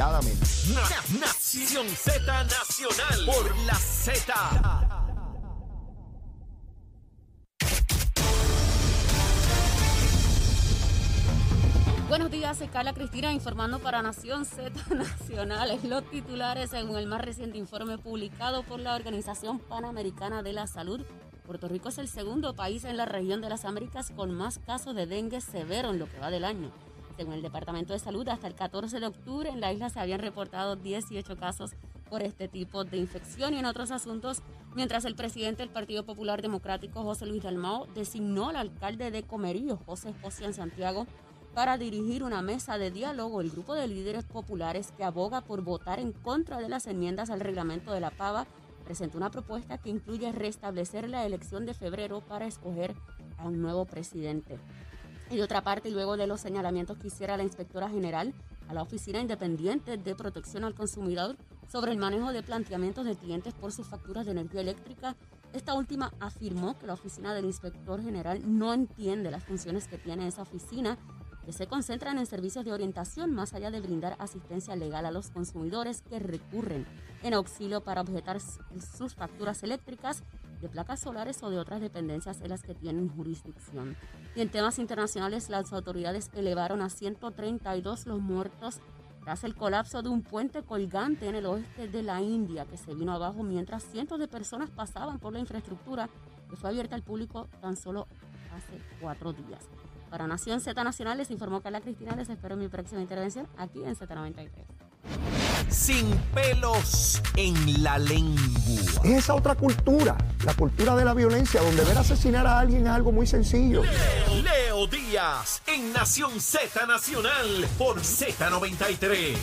Nación Z Nacional por la Z. Buenos días, soy Carla Cristina informando para Nación Z Nacionales. Los titulares según el más reciente informe publicado por la Organización Panamericana de la Salud. Puerto Rico es el segundo país en la región de las Américas con más casos de dengue severo en lo que va del año. Según el Departamento de Salud, hasta el 14 de octubre en la isla se habían reportado 18 casos por este tipo de infección y en otros asuntos, mientras el presidente del Partido Popular Democrático, José Luis Dalmao, designó al alcalde de Comerío, José José en Santiago, para dirigir una mesa de diálogo. El grupo de líderes populares que aboga por votar en contra de las enmiendas al reglamento de la PAVA presentó una propuesta que incluye restablecer la elección de febrero para escoger a un nuevo presidente. Y de otra parte, luego de los señalamientos que hiciera la inspectora general a la Oficina Independiente de Protección al Consumidor sobre el manejo de planteamientos de clientes por sus facturas de energía eléctrica, esta última afirmó que la oficina del inspector general no entiende las funciones que tiene esa oficina que se concentran en servicios de orientación más allá de brindar asistencia legal a los consumidores que recurren en auxilio para objetar sus facturas eléctricas de placas solares o de otras dependencias en las que tienen jurisdicción. Y en temas internacionales, las autoridades elevaron a 132 los muertos tras el colapso de un puente colgante en el oeste de la India que se vino abajo mientras cientos de personas pasaban por la infraestructura que fue abierta al público tan solo hace cuatro días. Para Nación Z Nacional les informó Carla Cristina. Les espero en mi próxima intervención aquí en Z93. Sin pelos en la lengua. Es esa otra cultura, la cultura de la violencia, donde ver asesinar a alguien es algo muy sencillo. Leo Díaz en Nación Z Nacional por Z93.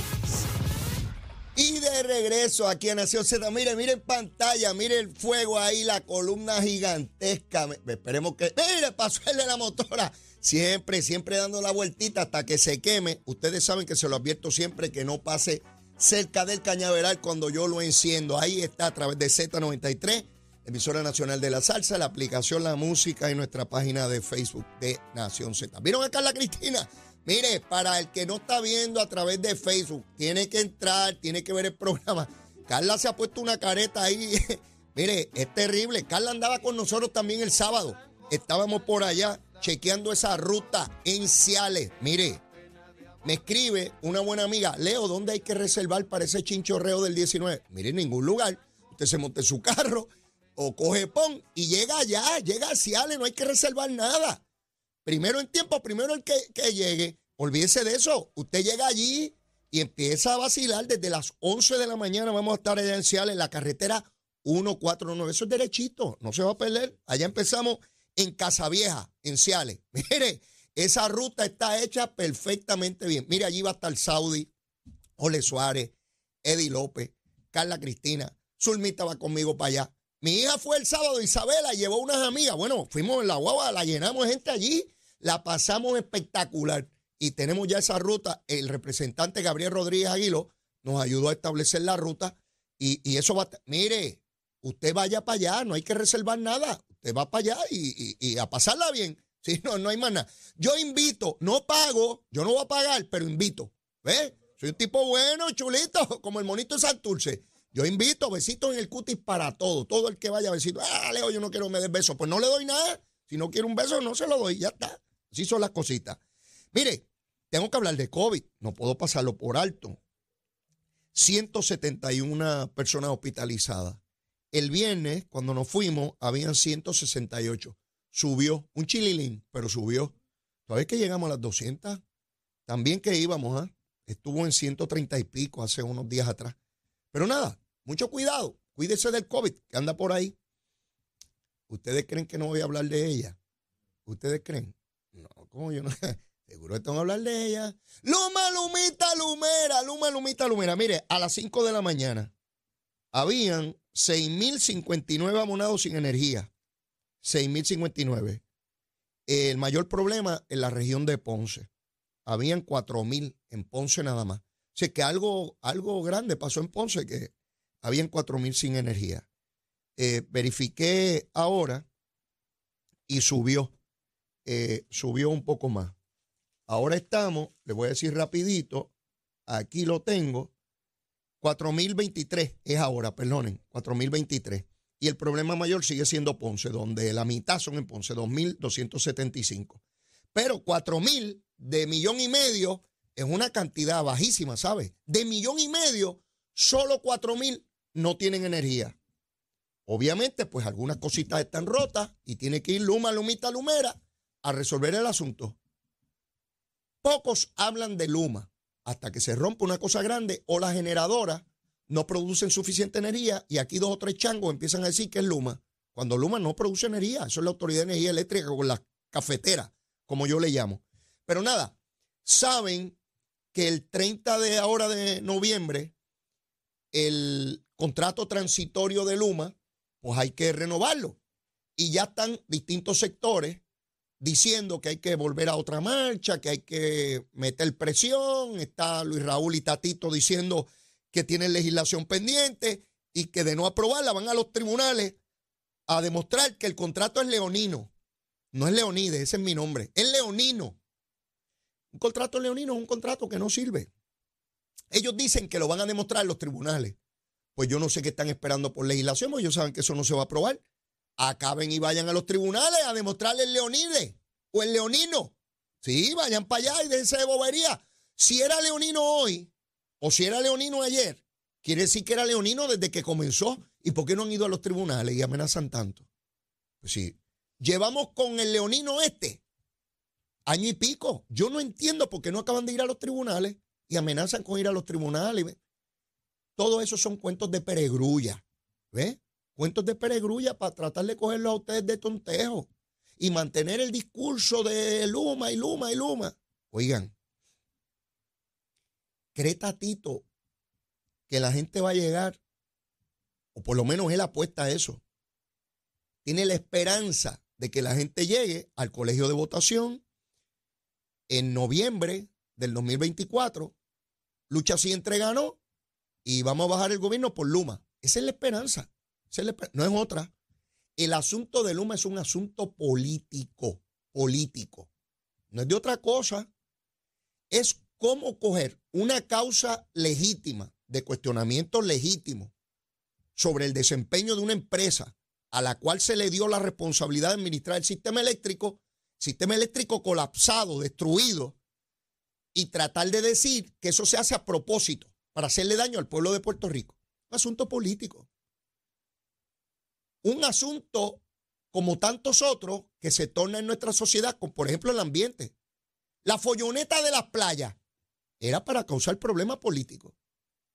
Y de regreso aquí a Nación Z, mire, mire en pantalla, mire el fuego ahí, la columna gigantesca. Esperemos que. Mire, pasó el de la motora. Siempre, siempre dando la vueltita hasta que se queme. Ustedes saben que se lo advierto siempre que no pase cerca del cañaveral cuando yo lo enciendo. Ahí está a través de Z93, emisora nacional de la salsa, la aplicación La Música y nuestra página de Facebook de Nación Z. ¿Vieron a Carla Cristina? Mire, para el que no está viendo a través de Facebook, tiene que entrar, tiene que ver el programa. Carla se ha puesto una careta ahí. Mire, es terrible. Carla andaba con nosotros también el sábado. Estábamos por allá chequeando esa ruta en Ciales. Mire, me escribe una buena amiga, Leo, ¿dónde hay que reservar para ese chinchorreo del 19? Mire, en ningún lugar. Usted se monte su carro o coge pon y llega allá, llega a Ciales, no hay que reservar nada. Primero en tiempo, primero el que, que llegue. Olvídese de eso. Usted llega allí y empieza a vacilar desde las 11 de la mañana. Vamos a estar allá en Ciales, en la carretera 149. Eso es derechito, no se va a perder. Allá empezamos en Casavieja, en Ciales. Mire, esa ruta está hecha perfectamente bien. Mire, allí va a estar Saudi, Ole Suárez, Eddie López, Carla Cristina. Zulmita va conmigo para allá. Mi hija fue el sábado, Isabela, llevó unas amigas. Bueno, fuimos en la guagua, la llenamos gente allí, la pasamos espectacular. Y tenemos ya esa ruta. El representante Gabriel Rodríguez Aguilo nos ayudó a establecer la ruta. Y, y eso va. Mire, usted vaya para allá, no hay que reservar nada. Usted va para allá y, a pasarla bien. Sí, no, no hay más nada. Yo invito, no pago, yo no voy a pagar, pero invito. ¿Ves? Soy un tipo bueno, chulito, como el monito de Santurce. Yo invito, besitos en el cutis para todo. Todo el que vaya, besito. Ah, Leo, yo no quiero me des besos. Pues no le doy nada. Si no quiero un beso, no se lo doy. Ya está. Así son las cositas. Mire, tengo que hablar de COVID. No puedo pasarlo por alto. 171 personas hospitalizadas. El viernes, cuando nos fuimos, habían 168. Subió, un chililín, pero subió. ¿Sabes que llegamos a las 200? También que íbamos, ¿ah? Estuvo en 130 y pico hace unos días atrás. Pero nada, mucho cuidado. Cuídese del COVID que anda por ahí. ¿Ustedes creen que no voy a hablar de ella? ¿Ustedes creen? No, ¿cómo yo no? Seguro que tengo que hablar de ella. Luma, Lumita, Lumera, Luma, Lumita, Lumera. Mire, a las 5 de la mañana habían 6.059 abonados sin energía. 6.059. El mayor problema en la región de Ponce. Habían 4.000 en Ponce nada más. O sea que algo, algo grande pasó en Ponce, que habían 4.000 sin energía. Eh, verifiqué ahora y subió. eh, subió un poco más. Ahora estamos, le voy a decir rapidito, aquí lo tengo, 4.023 es ahora, perdonen, 4.023. Y el problema mayor sigue siendo Ponce, donde la mitad son en Ponce, 2.275. Pero 4.000 de millón y medio es una cantidad bajísima, ¿sabes? De millón y medio, solo 4.000 no tienen energía. Obviamente, pues algunas cositas están rotas y tiene que ir Luma, Lumita, Lumera a resolver el asunto. Pocos hablan de Luma hasta que se rompe una cosa grande o las generadoras no producen suficiente energía y aquí dos o tres changos empiezan a decir que es Luma, cuando Luma no produce energía, eso es la Autoridad de Energía Eléctrica con la cafetera, como yo le llamo. Pero nada, saben que el 30 de ahora de noviembre el contrato transitorio de Luma, pues hay que renovarlo. Y ya están distintos sectores diciendo que hay que volver a otra marcha, que hay que meter presión. Está Luis Raúl y Tatito diciendo que tienen legislación pendiente y que de no aprobarla van a los tribunales a demostrar que el contrato es leonino. No es Leonide, ese es mi nombre. Es leonino. Un contrato leonino es un contrato que no sirve. Ellos dicen que lo van a demostrar los tribunales. Pues yo no sé qué están esperando por legislación, porque ellos saben que eso no se va a aprobar. Acaben y vayan a los tribunales a demostrarle el leonide o el leonino. Sí, vayan para allá y déjense de bobería. Si era leonino hoy, o si era leonino ayer, quiere decir que era leonino desde que comenzó. ¿Y por qué no han ido a los tribunales y amenazan tanto? Pues sí, llevamos con el leonino este año y pico. Yo no entiendo por qué no acaban de ir a los tribunales y amenazan con ir a los tribunales. Todo eso son cuentos de peregrulla. ¿Ves? Cuentos de peregrulla para tratar de cogerlo a ustedes de tontejo y mantener el discurso de Luma y Luma y Luma. Oigan, ¿Cree Tatito que la gente va a llegar? O por lo menos él apuesta a eso. Tiene la esperanza de que la gente llegue al colegio de votación en noviembre del 2024. Lucha si ganó y vamos a bajar el gobierno por Luma. Esa es la esperanza. No es otra. El asunto de Luma es un asunto político, político. No es de otra cosa. Es cómo coger una causa legítima, de cuestionamiento legítimo, sobre el desempeño de una empresa a la cual se le dio la responsabilidad de administrar el sistema eléctrico, sistema eléctrico colapsado, destruido, y tratar de decir que eso se hace a propósito para hacerle daño al pueblo de Puerto Rico. Un asunto político. Un asunto como tantos otros que se torna en nuestra sociedad, como por ejemplo el ambiente. La folloneta de las playas era para causar problemas políticos.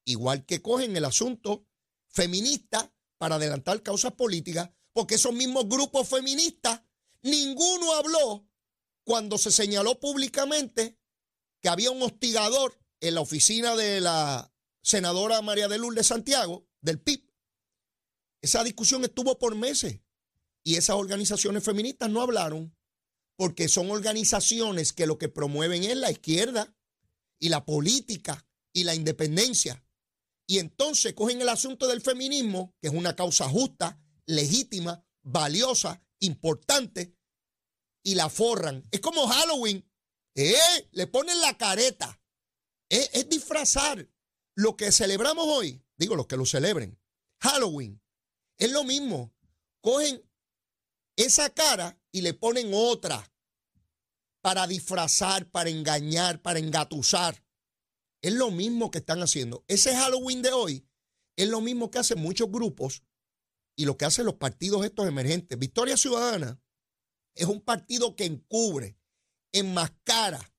Igual que cogen el asunto feminista para adelantar causas políticas, porque esos mismos grupos feministas, ninguno habló cuando se señaló públicamente que había un hostigador en la oficina de la senadora María de Lourdes Santiago, del PIB. Esa discusión estuvo por meses y esas organizaciones feministas no hablaron porque son organizaciones que lo que promueven es la izquierda y la política y la independencia. Y entonces cogen el asunto del feminismo, que es una causa justa, legítima, valiosa, importante, y la forran. Es como Halloween. ¿Eh? Le ponen la careta. Es, es disfrazar lo que celebramos hoy. Digo, los que lo celebren. Halloween. Es lo mismo. Cogen esa cara y le ponen otra para disfrazar, para engañar, para engatusar. Es lo mismo que están haciendo. Ese Halloween de hoy es lo mismo que hacen muchos grupos y lo que hacen los partidos estos emergentes. Victoria Ciudadana es un partido que encubre, enmascara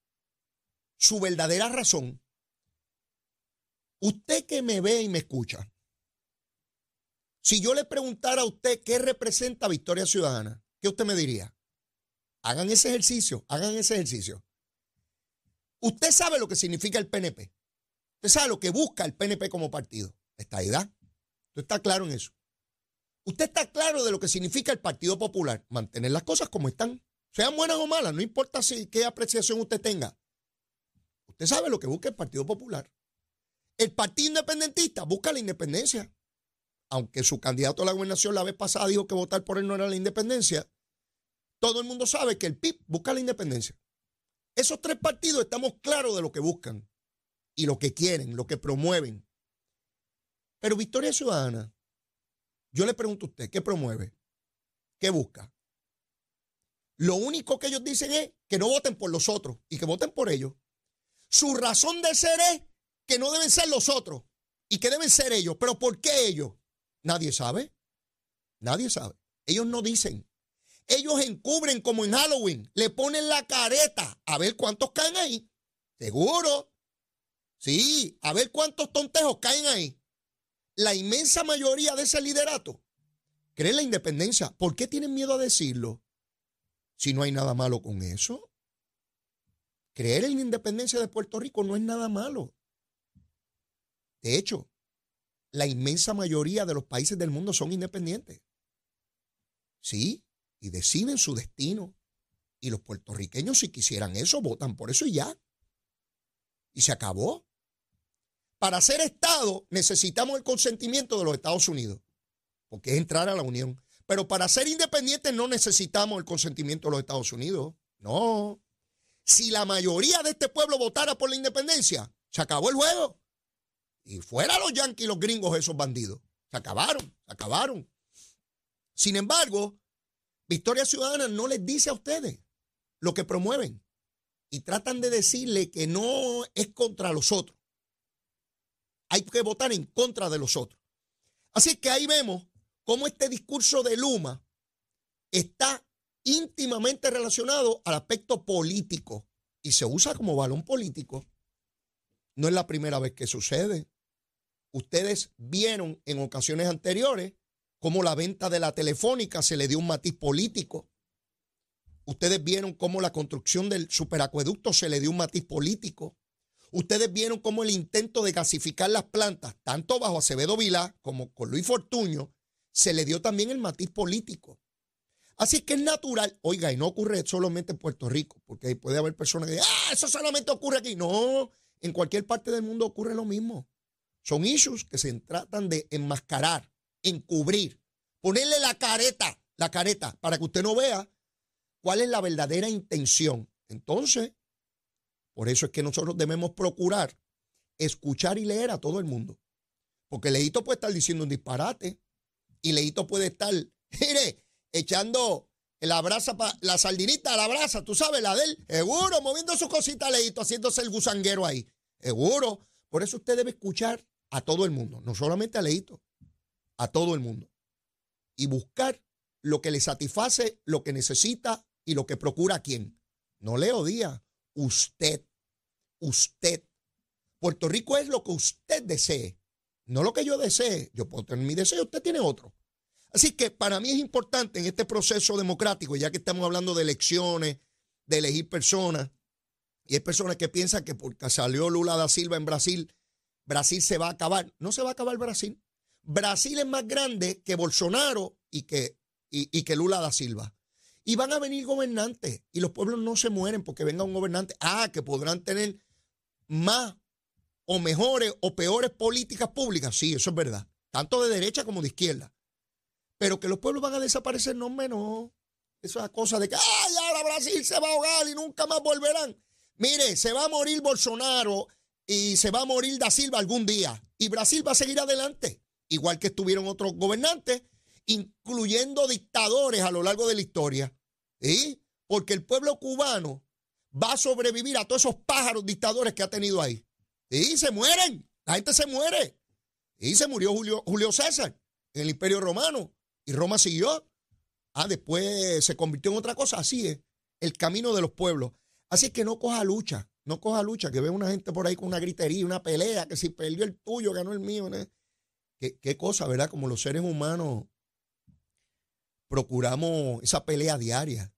su verdadera razón. Usted que me ve y me escucha, si yo le preguntara a usted qué representa Victoria Ciudadana, ¿qué usted me diría? Hagan ese ejercicio, hagan ese ejercicio. Usted sabe lo que significa el PNP. Usted sabe lo que busca el PNP como partido. Esta edad. Usted está claro en eso. Usted está claro de lo que significa el Partido Popular. Mantener las cosas como están. Sean buenas o malas, no importa si, qué apreciación usted tenga. Usted sabe lo que busca el Partido Popular. El Partido Independentista busca la independencia. Aunque su candidato a la gobernación la vez pasada dijo que votar por él no era la independencia, todo el mundo sabe que el PIB busca la independencia. Esos tres partidos estamos claros de lo que buscan. y lo que quieren, lo que promueven. Pero Victoria Ciudadana, yo le pregunto a usted, ¿qué promueve? ¿Qué busca? Lo único que ellos dicen es que no voten por los otros y que voten por ellos. Su razón de ser es que no deben ser los otros y que deben ser ellos. ¿Pero por qué ellos? Nadie sabe. Nadie sabe. Ellos no dicen. Ellos encubren como en Halloween. Le ponen la careta a ver cuántos caen ahí. Seguro. Sí, a ver cuántos tontejos caen ahí. La inmensa mayoría de ese liderato cree la independencia. ¿Por qué tienen miedo a decirlo? Si no hay nada malo con eso. Creer en la independencia de Puerto Rico no es nada malo. De hecho, la inmensa mayoría de los países del mundo son independientes. Sí, y deciden su destino. Y los puertorriqueños, si quisieran eso, votan por eso y ya. Y se acabó. Para ser Estado necesitamos el consentimiento de los Estados Unidos, porque es entrar a la Unión. Pero para ser independientes no necesitamos el consentimiento de los Estados Unidos. No. Si la mayoría de este pueblo votara por la independencia, se acabó el juego. Y fuera los yanquis, los gringos, esos bandidos. Se acabaron, se acabaron. Sin embargo, Victoria Ciudadana no les dice a ustedes lo que promueven y tratan de decirle que no es contra los otros. Hay que votar en contra de los otros. Así que ahí vemos cómo este discurso de Luma está íntimamente relacionado al aspecto político y se usa como balón político. No es la primera vez que sucede. Ustedes vieron en ocasiones anteriores cómo la venta de la telefónica se le dio un matiz político. Ustedes vieron cómo la construcción del superacueducto se le dio un matiz político. Ustedes vieron cómo el intento de gasificar las plantas, tanto bajo Acevedo Vilá como con Luis Fortuño, se le dio también el matiz político. Así que es natural, oiga, y no ocurre solamente en Puerto Rico, porque puede haber personas que digan, ah, eso solamente ocurre aquí. No, en cualquier parte del mundo ocurre lo mismo. Son issues que se tratan de enmascarar encubrir, ponerle la careta, la careta, para que usted no vea cuál es la verdadera intención. Entonces, por eso es que nosotros debemos procurar escuchar y leer a todo el mundo. Porque Leito puede estar diciendo un disparate y Leito puede estar, mire, echando la brasa, la sardinita a la brasa, tú sabes, la de él, seguro, moviendo su cosita Leito, haciéndose el gusanguero ahí, seguro. Por eso usted debe escuchar a todo el mundo, no solamente a Leito a todo el mundo y buscar lo que le satisface, lo que necesita y lo que procura a quién. No Leo Díaz, usted, usted. Puerto Rico es lo que usted desee, no lo que yo desee. Yo puedo tener mi deseo, usted tiene otro. Así que para mí es importante en este proceso democrático, ya que estamos hablando de elecciones, de elegir personas, y hay personas que piensan que porque salió Lula da Silva en Brasil, Brasil se va a acabar. No se va a acabar Brasil. Brasil es más grande que Bolsonaro y que, y, que Lula da Silva. Y van a venir gobernantes y los pueblos no se mueren porque venga un gobernante. Ah, que podrán tener más o mejores o peores políticas públicas. Sí, eso es verdad. Tanto de derecha como de izquierda. Pero que los pueblos van a desaparecer, no menos. Esa cosa de que, ay, ahora Brasil se va a ahogar y nunca más volverán. Mire, se va a morir Bolsonaro y se va a morir Da Silva algún día. Y Brasil va a seguir adelante igual que estuvieron otros gobernantes, incluyendo dictadores a lo largo de la historia. ¿sí? Porque el pueblo cubano va a sobrevivir a todos esos pájaros dictadores que ha tenido ahí. Y se mueren, la gente se muere. Y se murió Julio, Julio César en el Imperio Romano y Roma siguió. Ah, después se convirtió en otra cosa. Así es, el camino de los pueblos. Así que no coja lucha, no coja lucha, que ve una gente por ahí con una gritería, una pelea, que si perdió el tuyo, ganó el mío. ¿no? Qué, cosa, ¿verdad? Como los seres humanos procuramos esa pelea diaria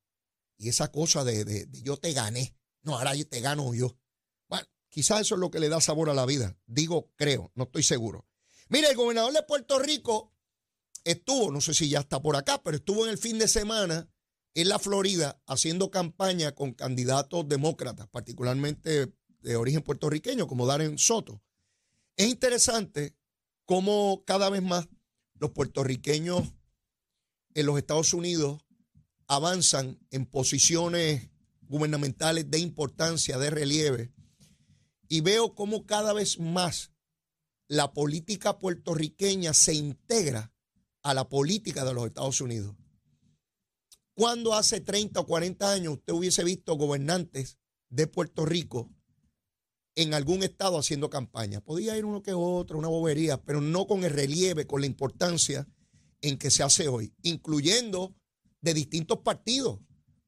y esa cosa de, yo te gané. No, ahora yo te gano yo. Bueno, quizás eso es lo que le da sabor a la vida. Digo, creo, no estoy seguro. Mire, el gobernador de Puerto Rico estuvo, no sé si ya está por acá, pero estuvo en el fin de semana en la Florida haciendo campaña con candidatos demócratas, particularmente de origen puertorriqueño, como Darren Soto. Es interesante cómo cada vez más los puertorriqueños en los Estados Unidos avanzan en posiciones gubernamentales de importancia, de relieve. y veo cómo cada vez más la política puertorriqueña se integra a la política de los Estados Unidos. Cuando hace 30 o 40 años usted hubiese visto gobernantes de Puerto Rico en algún estado haciendo campaña? Podía ir uno que otro, una bobería, pero no con el relieve, con la importancia en que se hace hoy, incluyendo de distintos partidos,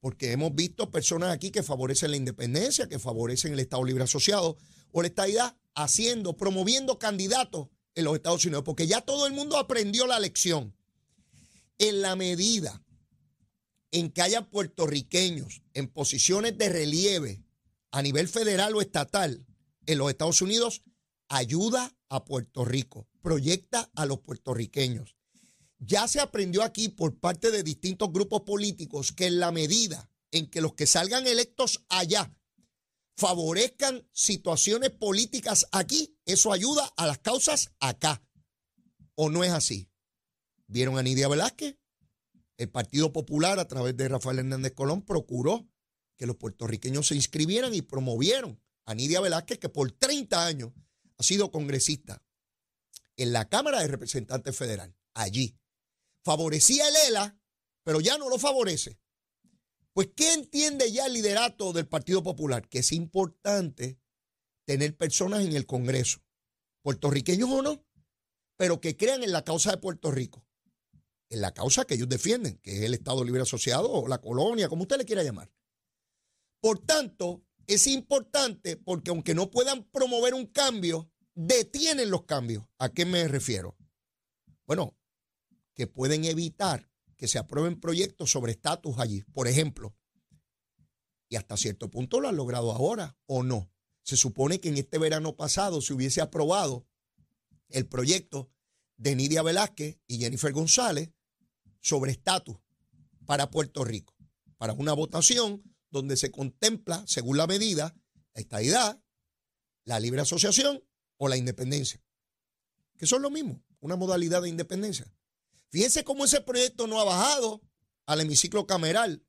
porque hemos visto personas aquí que favorecen la independencia, que favorecen el Estado Libre Asociado o la estadidad, haciendo, promoviendo candidatos en los Estados Unidos, porque ya todo el mundo aprendió la lección. En la medida en que haya puertorriqueños en posiciones de relieve a nivel federal o estatal en los Estados Unidos, ayuda a Puerto Rico, proyecta a los puertorriqueños. Ya se aprendió aquí por parte de distintos grupos políticos que en la medida en que los que salgan electos allá favorezcan situaciones políticas aquí, eso ayuda a las causas acá. ¿O no es así? ¿Vieron a Nidia Velázquez? El Partido Popular a través de Rafael Hernández Colón procuró que los puertorriqueños se inscribieran y promovieron a Nidia Velázquez, que por 30 años ha sido congresista en la Cámara de Representantes Federal, allí. Favorecía el ELA, pero ya no lo favorece. Pues, ¿qué entiende ya el liderato del Partido Popular? Que es importante tener personas en el Congreso, puertorriqueños o no, pero que crean en la causa de Puerto Rico en la causa que ellos defienden, que es el Estado Libre Asociado o la colonia, como usted le quiera llamar. Por tanto, es importante porque aunque no puedan promover un cambio, detienen los cambios. ¿A qué me refiero? Bueno, que pueden evitar que se aprueben proyectos sobre estatus allí, por ejemplo. Y hasta cierto punto lo han logrado ahora, ¿o no? Se supone que en este verano pasado se hubiese aprobado el proyecto de Nidia Velázquez y Jennifer González sobre estatus para Puerto Rico, para una votación donde se contempla, según la medida, la estadidad, la libre asociación o la independencia, que son lo mismo, una modalidad de independencia. Fíjense cómo ese proyecto no ha bajado al hemiciclo cameral.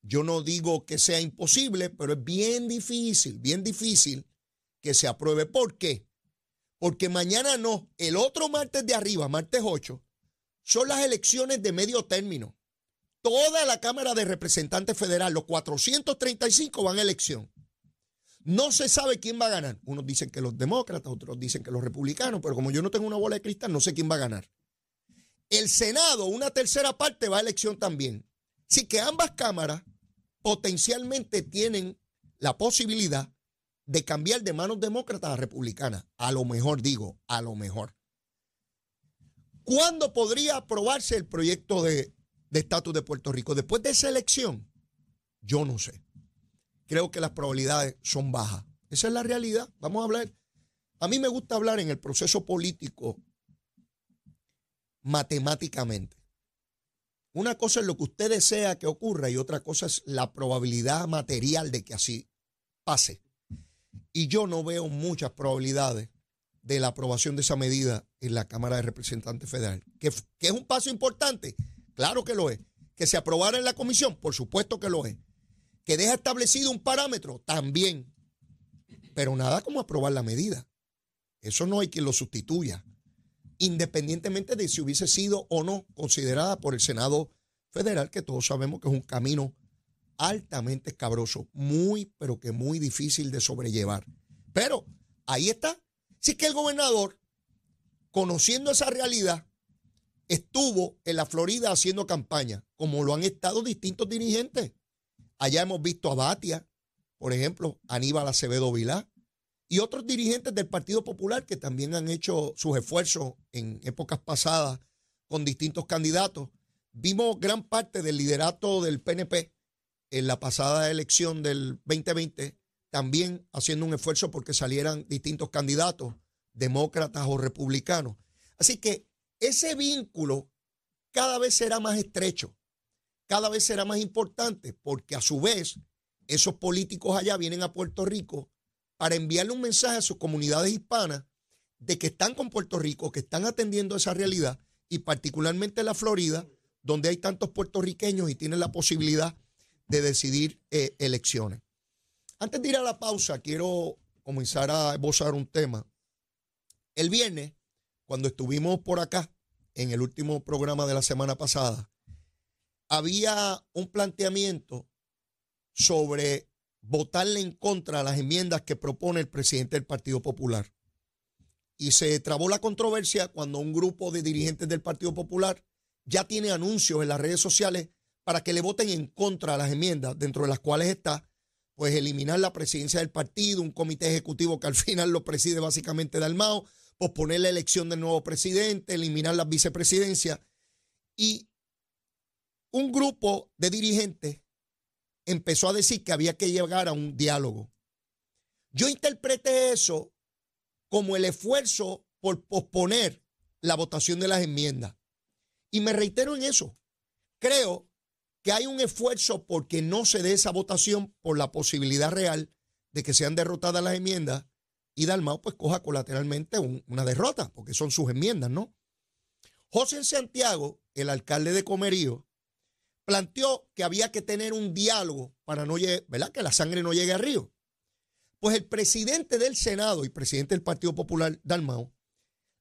Yo no digo que sea imposible, pero es bien difícil, bien difícil que se apruebe. ¿Por qué? Porque mañana no, el otro martes de arriba, martes 8, son las elecciones de medio término. Toda la Cámara de Representantes Federal, los 435 van a elección. No se sabe quién va a ganar. Unos dicen que los demócratas, otros dicen que los republicanos, pero como yo no tengo una bola de cristal, no sé quién va a ganar. El Senado, una tercera parte, va a elección también. Así que ambas cámaras potencialmente tienen la posibilidad de cambiar de manos demócratas a republicanas. A lo mejor digo, a lo mejor. ¿Cuándo podría aprobarse el proyecto de estatus de, Puerto Rico? Después de esa elección, yo no sé. Creo que las probabilidades son bajas. Esa es la realidad. Vamos a hablar. A mí me gusta hablar en el proceso político matemáticamente. Una cosa es lo que usted desea que ocurra y otra cosa es la probabilidad material de que así pase. Y yo no veo muchas probabilidades de la aprobación de esa medida en la Cámara de Representantes Federal. ¿Que, es un paso importante? Claro que lo es. ¿Que se aprobara en la comisión? Por supuesto que lo es. ¿Que deja establecido un parámetro? También. Pero nada como aprobar la medida. Eso no hay quien lo sustituya. Independientemente de si hubiese sido o no considerada por el Senado Federal, que todos sabemos que es un camino altamente escabroso, muy, pero que muy difícil de sobrellevar. Pero ahí está Así que el gobernador, conociendo esa realidad, estuvo en la Florida haciendo campaña, como lo han estado distintos dirigentes. Allá hemos visto a Batia, por ejemplo, Aníbal Acevedo Vilá, y otros dirigentes del Partido Popular que también han hecho sus esfuerzos en épocas pasadas con distintos candidatos. Vimos gran parte del liderato del PNP en la pasada elección del 2020 también haciendo un esfuerzo porque salieran distintos candidatos, demócratas o republicanos. Así que ese vínculo cada vez será más estrecho, cada vez será más importante, porque a su vez esos políticos allá vienen a Puerto Rico para enviarle un mensaje a sus comunidades hispanas de que están con Puerto Rico, que están atendiendo esa realidad, y particularmente en la Florida, donde hay tantos puertorriqueños y tienen la posibilidad de decidir eh, elecciones. Antes de ir a la pausa, quiero comenzar a esbozar un tema. El viernes, cuando estuvimos por acá, en el último programa de la semana pasada, había un planteamiento sobre votarle en contra a las enmiendas que propone el presidente del Partido Popular. Y se trabó la controversia cuando un grupo de dirigentes del Partido Popular ya tiene anuncios en las redes sociales para que le voten en contra a las enmiendas, dentro de las cuales está pues eliminar la presidencia del partido, un comité ejecutivo que al final lo preside básicamente Dalmao, posponer la elección del nuevo presidente, eliminar las vicepresidencias. Y un grupo de dirigentes empezó a decir que había que llegar a un diálogo. Yo interpreté eso como el esfuerzo por posponer la votación de las enmiendas. Y me reitero en eso. Creo que hay un esfuerzo porque no se dé esa votación por la posibilidad real de que sean derrotadas las enmiendas y Dalmau pues coja colateralmente una derrota, porque son sus enmiendas, ¿no? José Santiago, el alcalde de Comerío, planteó que había que tener un diálogo para no ¿verdad? que la sangre no llegue al río. Pues el presidente del Senado y presidente del Partido Popular, Dalmau,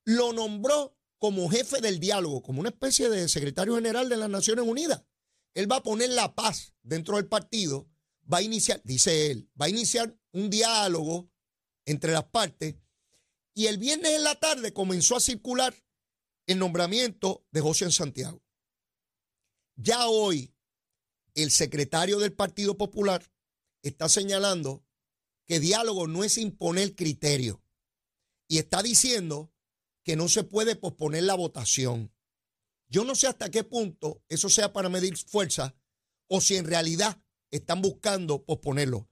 lo nombró como jefe del diálogo, como una especie de secretario general de las Naciones Unidas. Él va a poner la paz dentro del partido, va a iniciar, dice él, va a iniciar un diálogo entre las partes. Y el viernes en la tarde comenzó a circular el nombramiento de José Santiago. Ya hoy, el secretario del Partido Popular está señalando que diálogo no es imponer criterio y está diciendo que no se puede posponer la votación. Yo no sé hasta qué punto eso sea para medir fuerza o si en realidad están buscando posponerlo.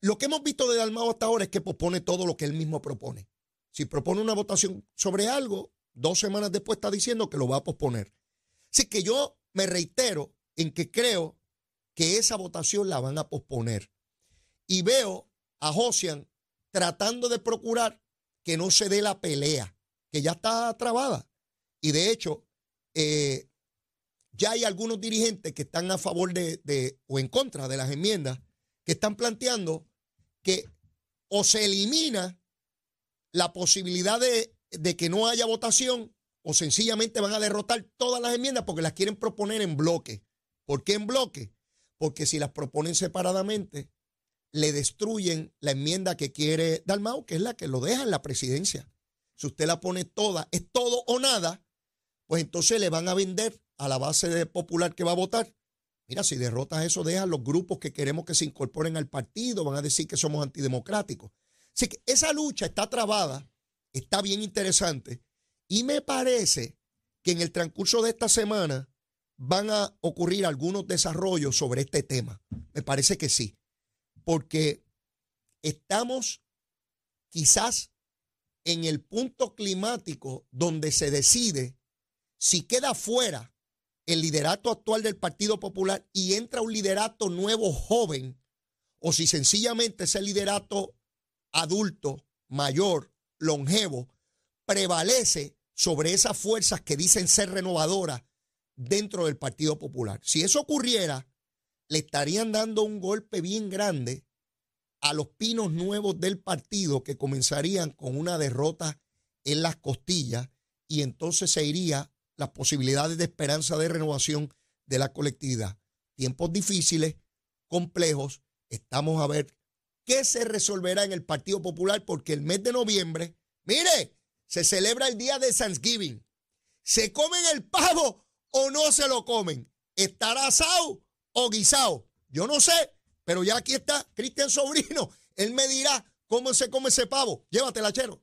Lo que hemos visto de Dalmao hasta ahora es que pospone todo lo que él mismo propone. Si propone una votación sobre algo, dos semanas después está diciendo que lo va a posponer. Así que yo me reitero en que creo que esa votación la van a posponer. Y veo a Josian tratando de procurar que no se dé la pelea, que ya está trabada. Y de hecho, eh, ya hay algunos dirigentes que están a favor de, o en contra de las enmiendas, que están planteando que o se elimina la posibilidad de, de que no haya votación o sencillamente van a derrotar todas las enmiendas porque las quieren proponer en bloque. ¿Por qué en bloque? Porque si las proponen separadamente, le destruyen la enmienda que quiere Dalmau, que es la que lo deja en la presidencia. Si usted la pone toda, es todo o nada, pues entonces le van a vender a la base popular que va a votar. Mira, si derrotas eso, deja los grupos que queremos que se incorporen al partido, van a decir que somos antidemocráticos. Así que esa lucha está trabada, está bien interesante. Y me parece que en el transcurso de esta semana van a ocurrir algunos desarrollos sobre este tema. Me parece que sí, porque estamos quizás en el punto climático donde se decide si queda fuera el liderato actual del Partido Popular y entra un liderato nuevo joven, o si sencillamente ese liderato adulto, mayor, longevo, prevalece sobre esas fuerzas que dicen ser renovadoras dentro del Partido Popular. Si eso ocurriera, le estarían dando un golpe bien grande a los pinos nuevos del partido que comenzarían con una derrota en las costillas y entonces se iría las posibilidades de esperanza de renovación de la colectividad. Tiempos difíciles, complejos, estamos a ver qué se resolverá en el Partido Popular porque el mes de noviembre, mire, se celebra el día de Thanksgiving. ¿Se comen el pavo o no se lo comen? ¿Estará asado o guisado? Yo no sé, pero ya aquí está Cristian Sobrino. Él me dirá cómo se come ese pavo. Llévatela, chero.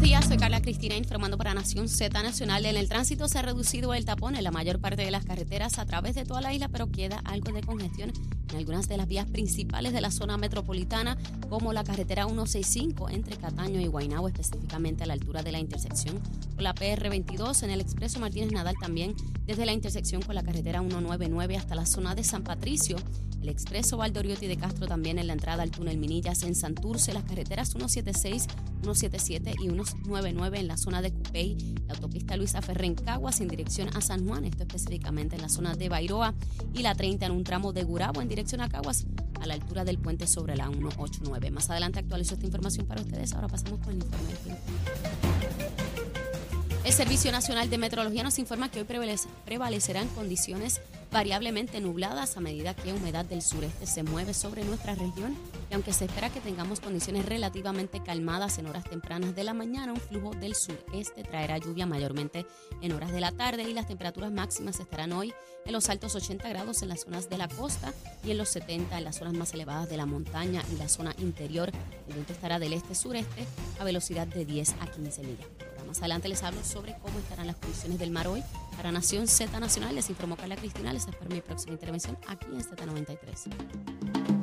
Buenos días, soy Carla Cristina informando para Nación Z Nacional. En el tránsito se ha reducido el tapón en la mayor parte de las carreteras a través de toda la isla, pero queda algo de congestión en algunas de las vías principales de la zona metropolitana, como la carretera 165 entre Cataño y Guaynabo, específicamente a la altura de la intersección con la PR22, en el expreso Martínez Nadal también desde la intersección con la carretera 199 hasta la zona de San Patricio, el expreso Valdoriotti de Castro también en la entrada al túnel Minillas en Santurce, las carreteras 176, 177 y 199 en la zona de Cupey, la autopista Luisa Ferrer en Caguas en dirección a San Juan, esto específicamente en la zona de Bairoa, y la 30 en un tramo de Gurabo en dirección a Caguas, a la altura del puente sobre la 189. Más adelante actualizo esta información para ustedes. Ahora pasamos con el informe del. El Servicio Nacional de Meteorología nos informa que hoy prevalecerán condiciones variablemente nubladas a medida que humedad del sureste se mueve sobre nuestra región y aunque se espera que tengamos condiciones relativamente calmadas en horas tempranas de la mañana, un flujo del sureste traerá lluvia mayormente en horas de la tarde y las temperaturas máximas estarán hoy en los altos 80 grados en las zonas de la costa y en los 70 en las zonas más elevadas de la montaña y la zona interior. El viento estará del este-sureste a velocidad de 10 a 15 millas. Más adelante les hablo sobre cómo estarán las condiciones del mar hoy. Para Nación Z Nacional les informó Carla Cristina. Les espero mi próxima intervención aquí en Z93.